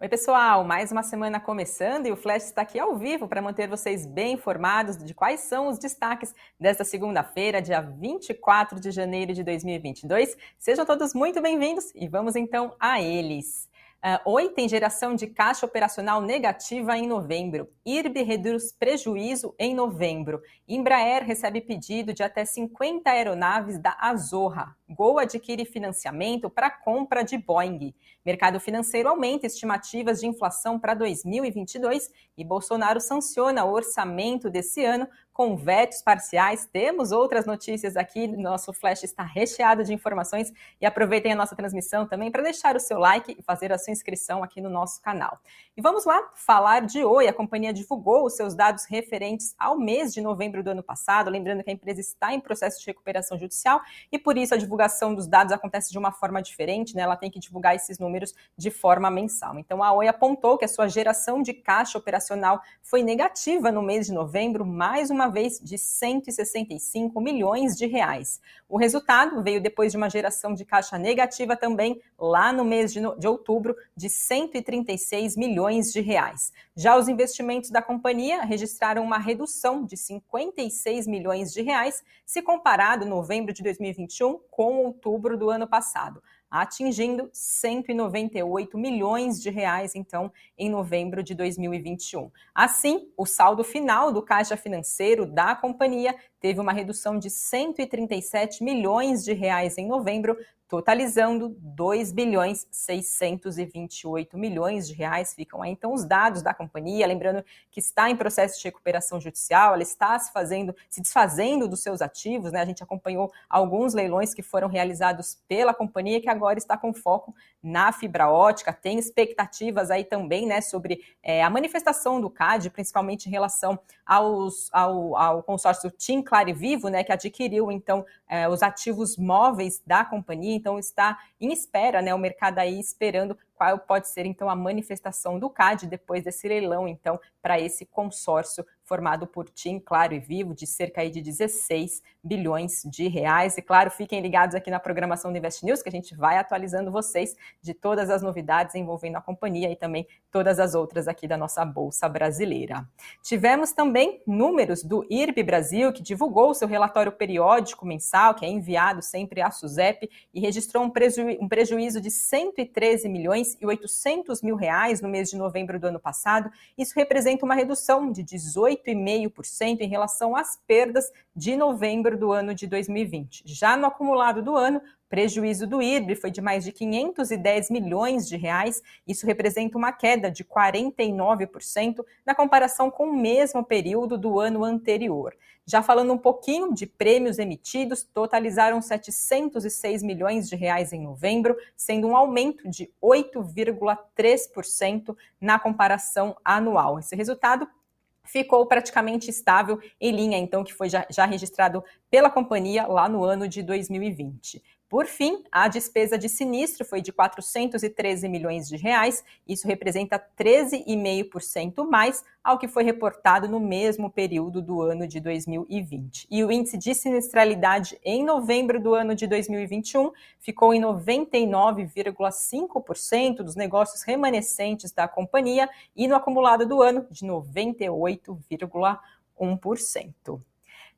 Oi, pessoal, mais uma semana começando e o Flash está aqui ao vivo para manter vocês bem informados de quais são os destaques desta segunda-feira, dia 24 de janeiro de 2022. Sejam todos muito bem-vindos e vamos então a eles. Uh, Oi tem geração de caixa operacional negativa em novembro. IRB reduz prejuízo em novembro. Embraer recebe pedido de até 50 aeronaves da Azorra. Gol adquire financiamento para compra de Boeing. Mercado financeiro aumenta estimativas de inflação para 2022 e Bolsonaro sanciona o orçamento desse ano com vetos parciais. Temos outras notícias aqui, nosso flash está recheado de informações e aproveitem a nossa transmissão também para deixar o seu like e fazer a sua inscrição aqui no nosso canal. E vamos lá falar de Oi. A companhia divulgou os seus dados referentes ao mês de novembro do ano passado, lembrando que a empresa está em processo de recuperação judicial e por isso a divulgação dos dados acontece de uma forma diferente, né? Ela tem que divulgar esses números de forma mensal. Então a Oi apontou que a sua geração de caixa operacional foi negativa no mês de novembro, mais uma vez de 165 milhões de reais. O resultado veio depois de uma geração de caixa negativa também lá no mês de, de outubro de 136 milhões de reais. Já os investimentos da companhia registraram uma redução de 56 milhões de reais se comparado novembro de 2021 com outubro do ano passado atingindo 198 milhões de reais, então, em novembro de 2021. Assim, o saldo final do caixa financeiro da companhia teve uma redução de 137 milhões de reais em novembro, totalizando 2 bilhões 628 milhões de reais. Ficam aí então os dados da companhia, lembrando que está em processo de recuperação judicial, ela está se fazendo, se desfazendo dos seus ativos, né? A gente acompanhou alguns leilões que foram realizados pela companhia que agora está com foco na fibra ótica, tem expectativas aí também, né, sobre é, a manifestação do CAD, principalmente em relação aos, ao, ao consórcio TIM Claro e Vivo, né, que adquiriu então é, os ativos móveis da companhia, então está em espera, né, o mercado aí esperando qual pode ser então a manifestação do CAD depois desse leilão, então, para esse consórcio formado por TIM, Claro e Vivo, de cerca de 16 bilhões de reais. E claro, fiquem ligados aqui na programação do Invest News, que a gente vai atualizando vocês de todas as novidades envolvendo a companhia e também todas as outras aqui da nossa Bolsa Brasileira. Tivemos também números do IRB Brasil, que divulgou seu relatório periódico mensal, que é enviado sempre à SUSEP, e registrou um, preju um prejuízo de 113 milhões e 800 mil reais no mês de novembro do ano passado. Isso representa uma redução de 18,5% em relação às perdas de novembro do ano de 2020. Já no acumulado do ano, prejuízo do IRB foi de mais de 510 milhões de reais. Isso representa uma queda de 49% na comparação com o mesmo período do ano anterior. Já falando um pouquinho de prêmios emitidos, totalizaram 706 milhões de reais em novembro, sendo um aumento de 8,3% na comparação anual. Esse resultado ficou praticamente estável em linha, então, que foi já, já registrado pela companhia lá no ano de 2020. Por fim, a despesa de sinistro foi de 413 milhões de reais, isso representa 13,5% mais ao que foi reportado no mesmo período do ano de 2020. E o índice de sinistralidade em novembro do ano de 2021 ficou em 99,5% dos negócios remanescentes da companhia e no acumulado do ano de 98,1%.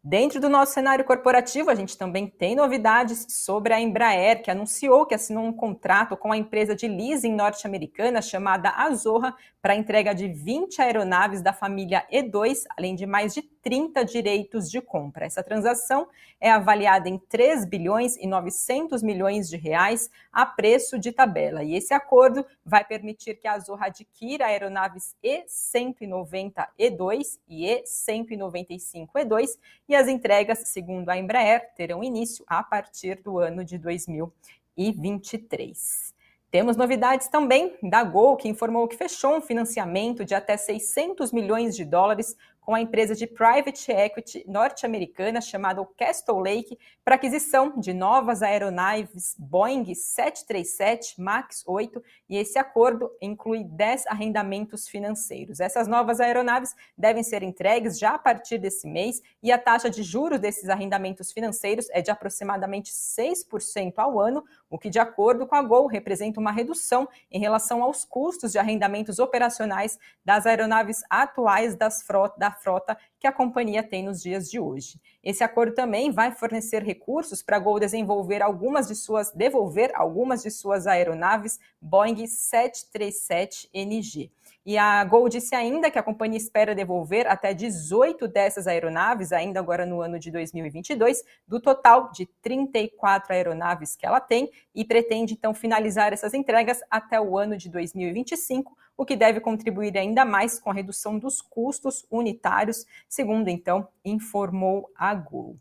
Dentro do nosso cenário corporativo, a gente também tem novidades sobre a Embraer, que anunciou que assinou um contrato com a empresa de leasing norte-americana chamada Azorra para entrega de 20 aeronaves da família E2, além de mais de 30 direitos de compra. Essa transação é avaliada em 3 bilhões e 900 milhões de reais a preço de tabela. E esse acordo vai permitir que a Azorra adquira aeronaves E190E2 e E195E2 e as entregas, segundo a Embraer, terão início a partir do ano de 2023. Temos novidades também da Gol, que informou que fechou um financiamento de até 600 milhões de dólares com a empresa de private equity norte-americana chamada Castle Lake para aquisição de novas aeronaves Boeing 737 MAX 8 e esse acordo inclui 10 arrendamentos financeiros. Essas novas aeronaves devem ser entregues já a partir desse mês e a taxa de juros desses arrendamentos financeiros é de aproximadamente 6% ao ano, o que, de acordo com a Gol, representa uma redução em relação aos custos de arrendamentos operacionais das aeronaves atuais das frota, da frota que a companhia tem nos dias de hoje. Esse acordo também vai fornecer recursos para a Gol desenvolver algumas de suas, devolver algumas de suas aeronaves Boeing 737NG. E a Gol disse ainda que a companhia espera devolver até 18 dessas aeronaves, ainda agora no ano de 2022, do total de 34 aeronaves que ela tem, e pretende então finalizar essas entregas até o ano de 2025, o que deve contribuir ainda mais com a redução dos custos unitários, segundo então informou a Gol.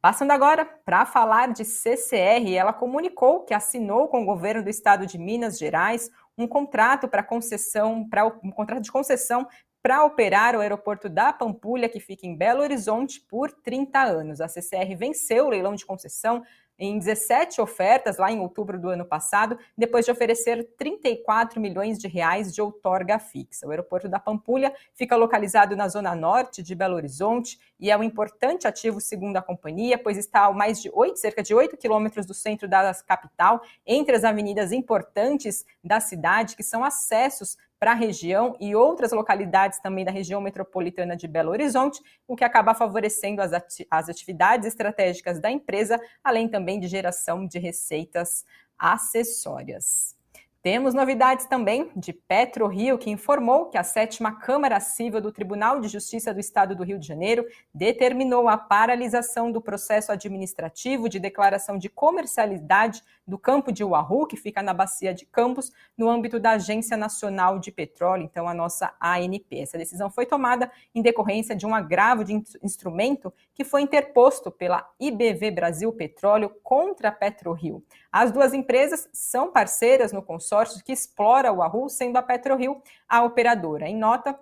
Passando agora para falar de CCR, ela comunicou que assinou com o governo do estado de Minas Gerais um contrato para concessão, para um contrato de concessão para operar o aeroporto da Pampulha, que fica em Belo Horizonte, por 30 anos. A CCR venceu o leilão de concessão em 17 ofertas lá em outubro do ano passado, depois de oferecer 34 milhões de reais de outorga fixa. O aeroporto da Pampulha fica localizado na zona norte de Belo Horizonte e é um importante ativo segundo a companhia, pois está a mais de 8, cerca de 8 quilômetros do centro da capital, entre as avenidas importantes da cidade, que são acessos para a região e outras localidades também da região metropolitana de Belo Horizonte, o que acaba favorecendo as, ati as atividades estratégicas da empresa, além também de geração de receitas acessórias. Temos novidades também de PetroRio, que informou que a sétima Câmara Civil do Tribunal de Justiça do Estado do Rio de Janeiro determinou a paralisação do processo administrativo de declaração de comercialidade do campo de Uahu, que fica na bacia de Campos, no âmbito da Agência Nacional de Petróleo, então a nossa ANP. Essa decisão foi tomada em decorrência de um agravo de instrumento que foi interposto pela IBV Brasil Petróleo contra a PetroRio. As duas empresas são parceiras no consórcio que explora o Arru, sendo a PetroRio a operadora. Em nota,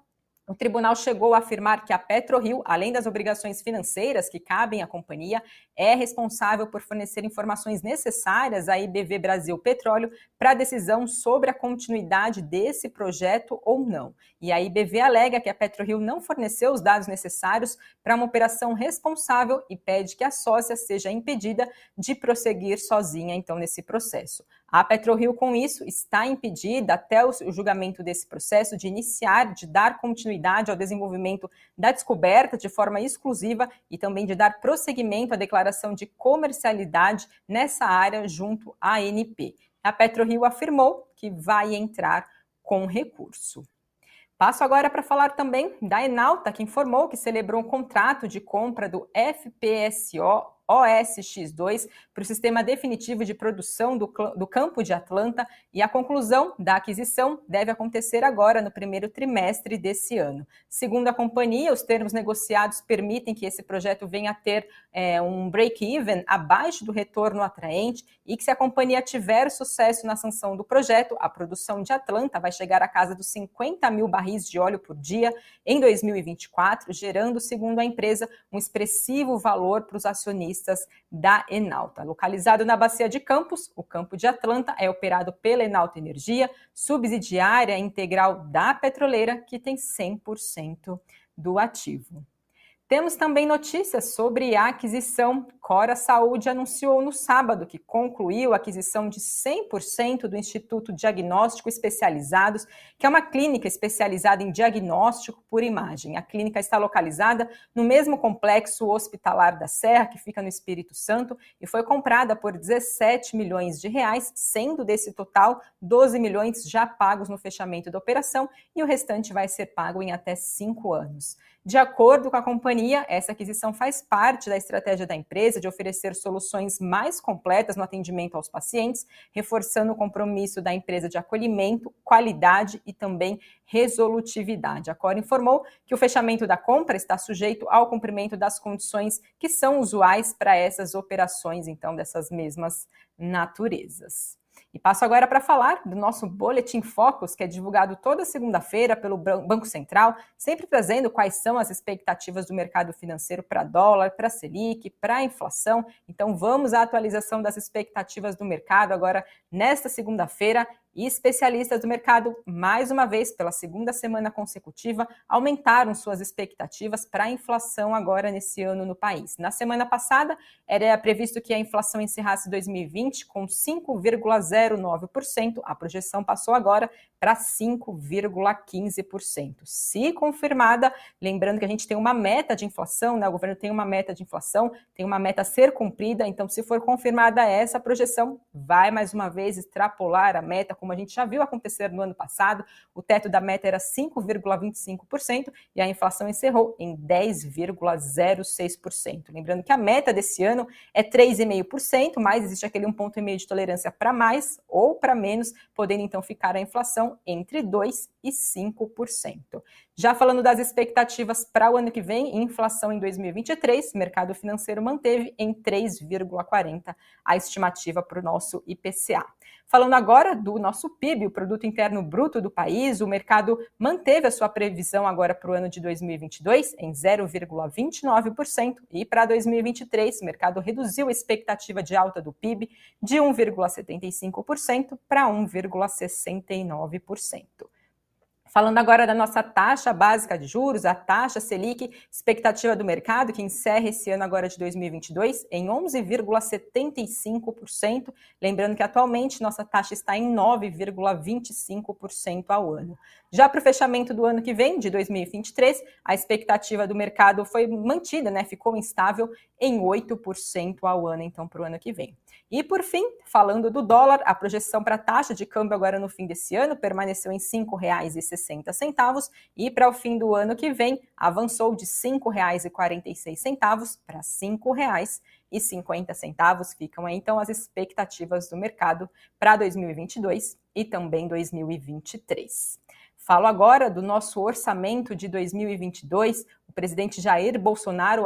o tribunal chegou a afirmar que a PetroRio, além das obrigações financeiras que cabem à companhia, é responsável por fornecer informações necessárias à IBV Brasil Petróleo para a decisão sobre a continuidade desse projeto ou não. E a IBV alega que a PetroRio não forneceu os dados necessários para uma operação responsável e pede que a sócia seja impedida de prosseguir sozinha, então, nesse processo. A PetroRio, com isso, está impedida até o julgamento desse processo de iniciar, de dar continuidade ao desenvolvimento da descoberta de forma exclusiva e também de dar prosseguimento à declaração de comercialidade nessa área junto à ANP. A PetroRio afirmou que vai entrar com recurso. Passo agora para falar também da Enalta, que informou que celebrou um contrato de compra do FPSO OSX2 para o sistema definitivo de produção do, do, campo de Atlanta e a conclusão da aquisição deve acontecer agora no primeiro trimestre desse ano. Segundo a companhia, os termos negociados permitem que esse projeto venha a ter é, um break-even abaixo do retorno atraente e que se a companhia tiver sucesso na sanção do projeto, a produção de Atlanta vai chegar à casa dos 50 mil barris de óleo por dia em 2024, gerando, segundo a empresa, um expressivo valor para os acionistas da Enalta. Localizado na Bacia de Campos, o campo de Atlanta é operado pela Enalta Energia, subsidiária integral da petroleira, que tem 100% do ativo. Temos também notícias sobre a aquisição. Cora Saúde anunciou no sábado que concluiu a aquisição de 100% do Instituto Diagnóstico Especializados, que é uma clínica especializada em diagnóstico por imagem. A clínica está localizada no mesmo complexo hospitalar da Serra, que fica no Espírito Santo, e foi comprada por 17 milhões de reais, sendo desse total 12 milhões já pagos no fechamento da operação e o restante vai ser pago em até cinco anos. De acordo com a companhia, essa aquisição faz parte da estratégia da empresa de oferecer soluções mais completas no atendimento aos pacientes, reforçando o compromisso da empresa de acolhimento, qualidade e também resolutividade. A Cora informou que o fechamento da compra está sujeito ao cumprimento das condições que são usuais para essas operações, então, dessas mesmas naturezas. E passo agora para falar do nosso Boletim Focus, que é divulgado toda segunda-feira pelo Banco Central, sempre trazendo quais são as expectativas do mercado financeiro para dólar, para Selic, para inflação. Então vamos à atualização das expectativas do mercado agora nesta segunda-feira e especialistas do mercado, mais uma vez, pela segunda semana consecutiva, aumentaram suas expectativas para a inflação agora nesse ano no país. Na semana passada, era previsto que a inflação encerrasse 2020 com 5,09%. A projeção passou agora para 5,15%. Se confirmada, lembrando que a gente tem uma meta de inflação, né? O governo tem uma meta de inflação, tem uma meta a ser cumprida, então se for confirmada essa projeção, vai mais uma vez extrapolar a meta como a gente já viu acontecer no ano passado, o teto da meta era 5,25% e a inflação encerrou em 10,06%. Lembrando que a meta desse ano é 3,5%, mas existe aquele um ponto e meio de tolerância para mais ou para menos, podendo então ficar a inflação entre 2 e 5%. Já falando das expectativas para o ano que vem, inflação em 2023, o mercado financeiro manteve em 3,40 a estimativa para o nosso IPCA. Falando agora do nosso PIB, o Produto Interno Bruto do país, o mercado manteve a sua previsão agora para o ano de 2022 em 0,29% e para 2023 o mercado reduziu a expectativa de alta do PIB de 1,75% para 1,69%. Falando agora da nossa taxa básica de juros, a taxa Selic, expectativa do mercado, que encerra esse ano agora de 2022 em 11,75%. Lembrando que atualmente nossa taxa está em 9,25% ao ano. Já para o fechamento do ano que vem, de 2023, a expectativa do mercado foi mantida, né? Ficou instável em 8% ao ano, então, para o ano que vem. E por fim, falando do dólar, a projeção para a taxa de câmbio agora no fim desse ano permaneceu em R$ 5,60 e para o fim do ano que vem avançou de R$ 5,46 para R$ 5,50. Ficam aí então as expectativas do mercado para 2022 e também 2023. Falo agora do nosso orçamento de 2022. Presidente Jair Bolsonaro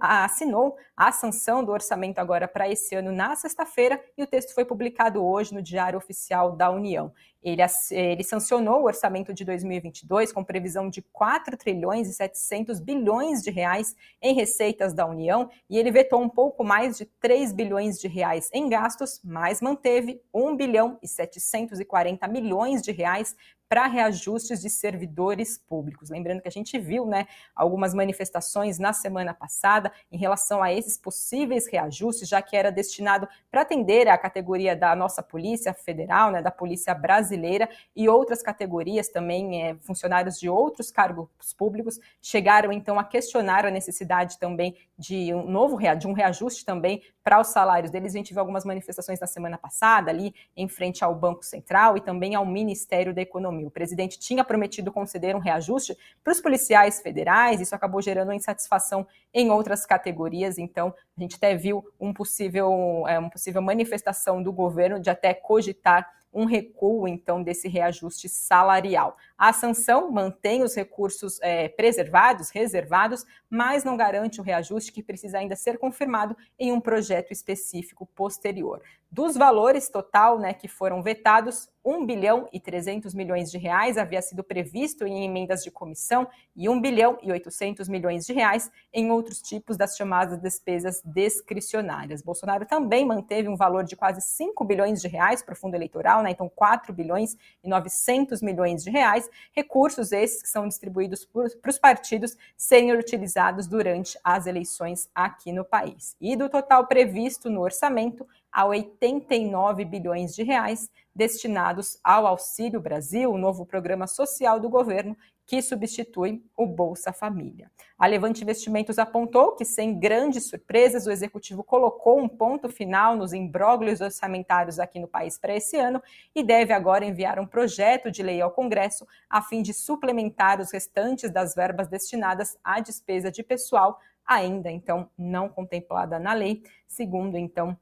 assinou a sanção do orçamento agora para esse ano na sexta-feira e o texto foi publicado hoje no Diário Oficial da União. Ele, ele sancionou o orçamento de 2022 com previsão de 4 trilhões e 700 bilhões de reais em receitas da União e ele vetou um pouco mais de 3 bilhões de reais em gastos, mas manteve 1 bilhão e 740 milhões de reais para reajustes de servidores públicos. Lembrando que a gente viu né, algumas manifestações na semana passada em relação a esses possíveis reajustes, já que era destinado para atender a categoria da nossa Polícia Federal, né, da Polícia Brasileira e outras categorias também, é, funcionários de outros cargos públicos, chegaram então a questionar a necessidade também de um novo de um reajuste também para os salários deles. A gente viu algumas manifestações na semana passada ali em frente ao Banco Central e também ao Ministério da Economia. O presidente tinha prometido conceder um reajuste para os policiais federais, isso acabou gerando insatisfação em outras categorias. Então, a gente até viu um possível, é, uma possível manifestação do governo de até cogitar um recuo, então, desse reajuste salarial. A sanção mantém os recursos é, preservados, reservados, mas não garante o reajuste que precisa ainda ser confirmado em um projeto específico posterior. Dos valores total né, que foram vetados, 1 bilhão e 300 milhões de reais havia sido previsto em emendas de comissão e 1 bilhão e 800 milhões de reais em outros tipos das chamadas despesas discricionárias. Bolsonaro também manteve um valor de quase 5 bilhões de reais para o fundo eleitoral, né, então 4 bilhões e 900 milhões de reais, recursos esses que são distribuídos para os partidos serem utilizados durante as eleições aqui no país. E do total previsto no orçamento, a 89 bilhões de reais destinados ao Auxílio Brasil, o novo programa social do governo que substitui o Bolsa Família. A Levante Investimentos apontou que, sem grandes surpresas, o executivo colocou um ponto final nos imbróglios orçamentários aqui no país para esse ano e deve agora enviar um projeto de lei ao Congresso a fim de suplementar os restantes das verbas destinadas à despesa de pessoal, ainda então não contemplada na lei, segundo então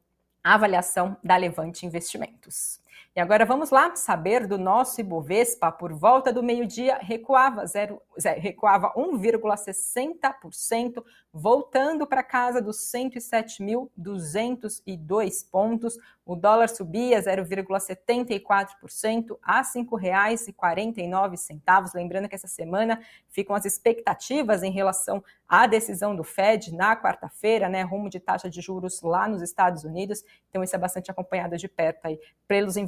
avaliação da Levante Investimentos. E agora vamos lá saber do nosso Ibovespa. Por volta do meio-dia, recuava, recuava 1,60%, voltando para casa dos 107.202 pontos. O dólar subia 0,74% a R$ 5,49. Lembrando que essa semana ficam as expectativas em relação à decisão do Fed na quarta-feira, né, rumo de taxa de juros lá nos Estados Unidos. Então isso é bastante acompanhado de perto aí pelos investidores.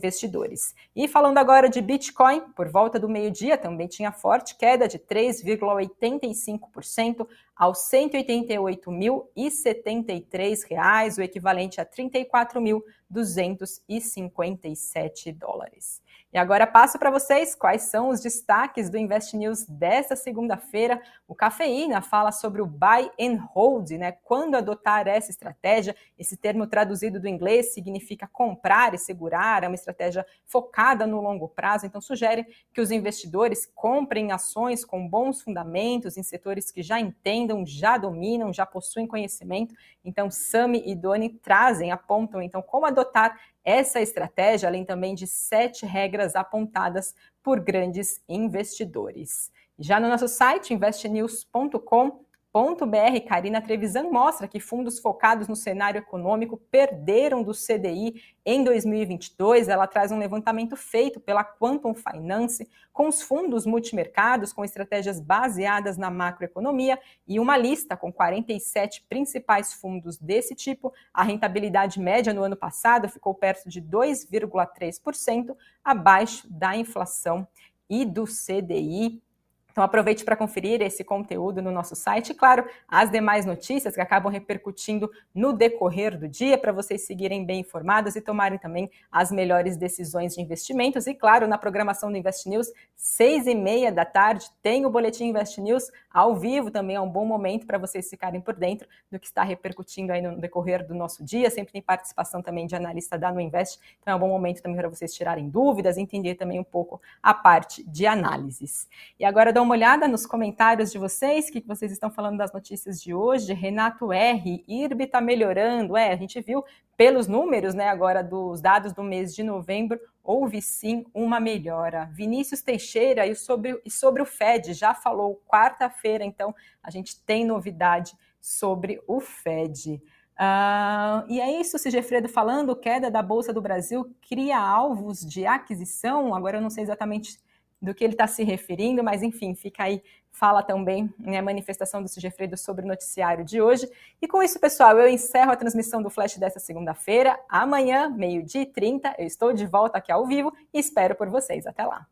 E falando agora de Bitcoin, por volta do meio-dia também tinha forte queda de 3,85% aos 188.073 reais, o equivalente a 34.257 dólares. E agora passo para vocês quais são os destaques do Invest News desta segunda-feira. O Cafeína fala sobre o buy and hold, né? Quando adotar essa estratégia. Esse termo traduzido do inglês significa comprar e segurar, é uma estratégia focada no longo prazo. Então, sugere que os investidores comprem ações com bons fundamentos em setores que já entendam, já dominam, já possuem conhecimento. Então, Sami e Doni trazem, apontam então como adotar essa estratégia, além também de sete regras apontadas por grandes investidores. Já no nosso site, investnews.com, .br, Karina Trevisan mostra que fundos focados no cenário econômico perderam do CDI em 2022. Ela traz um levantamento feito pela Quantum Finance com os fundos multimercados com estratégias baseadas na macroeconomia e uma lista com 47 principais fundos desse tipo. A rentabilidade média no ano passado ficou perto de 2,3%, abaixo da inflação e do CDI. Então aproveite para conferir esse conteúdo no nosso site e, claro, as demais notícias que acabam repercutindo no decorrer do dia para vocês seguirem bem informados e tomarem também as melhores decisões de investimentos. E, claro, na programação do Invest News, seis e meia da tarde, tem o Boletim Invest News ao vivo, também é um bom momento para vocês ficarem por dentro do que está repercutindo aí no decorrer do nosso dia. Sempre tem participação também de analista da No Invest, então é um bom momento também para vocês tirarem dúvidas, entender também um pouco a parte de análises. E agora, dar uma olhada nos comentários de vocês, o que vocês estão falando das notícias de hoje. Renato R, IRB está melhorando. É, a gente viu pelos números, né, agora dos dados do mês de novembro, houve sim uma melhora. Vinícius Teixeira e sobre, e sobre o Fed já falou quarta-feira, então a gente tem novidade sobre o Fed. Uh, e é isso, Sigefredo falando, queda da Bolsa do Brasil cria alvos de aquisição. Agora eu não sei exatamente do que ele está se referindo, mas enfim, fica aí, fala também né, a manifestação do Sigefredo sobre o noticiário de hoje. E com isso, pessoal, eu encerro a transmissão do Flash dessa segunda-feira. Amanhã, meio-dia e 30, eu estou de volta aqui ao vivo e espero por vocês. Até lá.